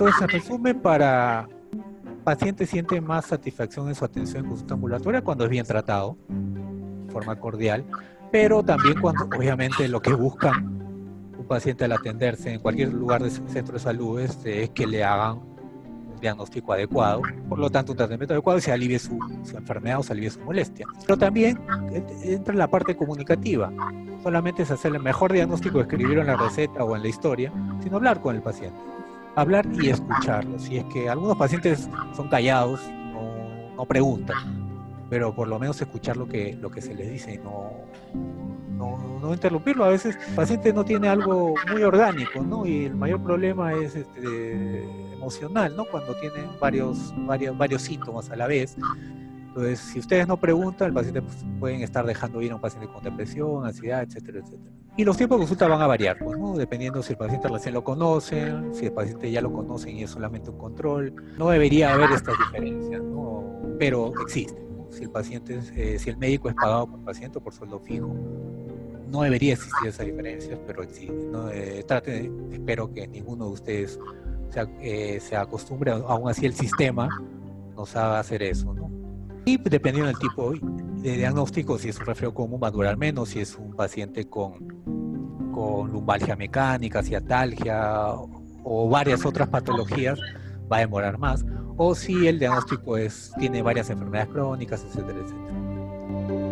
Entonces, en resumen, para paciente siente más satisfacción en su atención en consulta ambulatoria cuando es bien tratado, de forma cordial, pero también cuando obviamente lo que buscan un paciente al atenderse en cualquier lugar del centro de salud es, es que le hagan un diagnóstico adecuado, por lo tanto un tratamiento adecuado y se alivie su, su enfermedad o se alivie su molestia. Pero también entra la parte comunicativa, solamente es hacer el mejor diagnóstico, escribirlo en la receta o en la historia, sino hablar con el paciente hablar y escucharlo. Si es que algunos pacientes son callados, no, preguntan, pero por lo menos escuchar lo que, lo que se les dice y no, no, no, interrumpirlo. A veces el paciente no tiene algo muy orgánico, ¿no? Y el mayor problema es este, emocional, ¿no? Cuando tienen varios, varios, varios síntomas a la vez. Entonces, si ustedes no preguntan, el paciente pues, pueden estar dejando ir a un paciente con depresión, ansiedad, etcétera, etcétera. Y los tiempos de consulta van a variar, pues, ¿no? dependiendo si el paciente recién lo conoce, si el paciente ya lo conoce y es solamente un control. No debería haber estas diferencias, ¿no? pero existen. Si el paciente, eh, si el médico es pagado por paciente o por sueldo fijo, no debería existir esas diferencias, pero existen. ¿no? Eh, trate, espero que ninguno de ustedes se, eh, se acostumbre, aún así el sistema nos haga hacer eso, ¿no? Y dependiendo del tipo de diagnóstico, si es un resfriado común va a durar menos, si es un paciente con, con lumbalgia mecánica, ciatalgia o varias otras patologías, va a demorar más. O si el diagnóstico es, tiene varias enfermedades crónicas, etcétera, etcétera.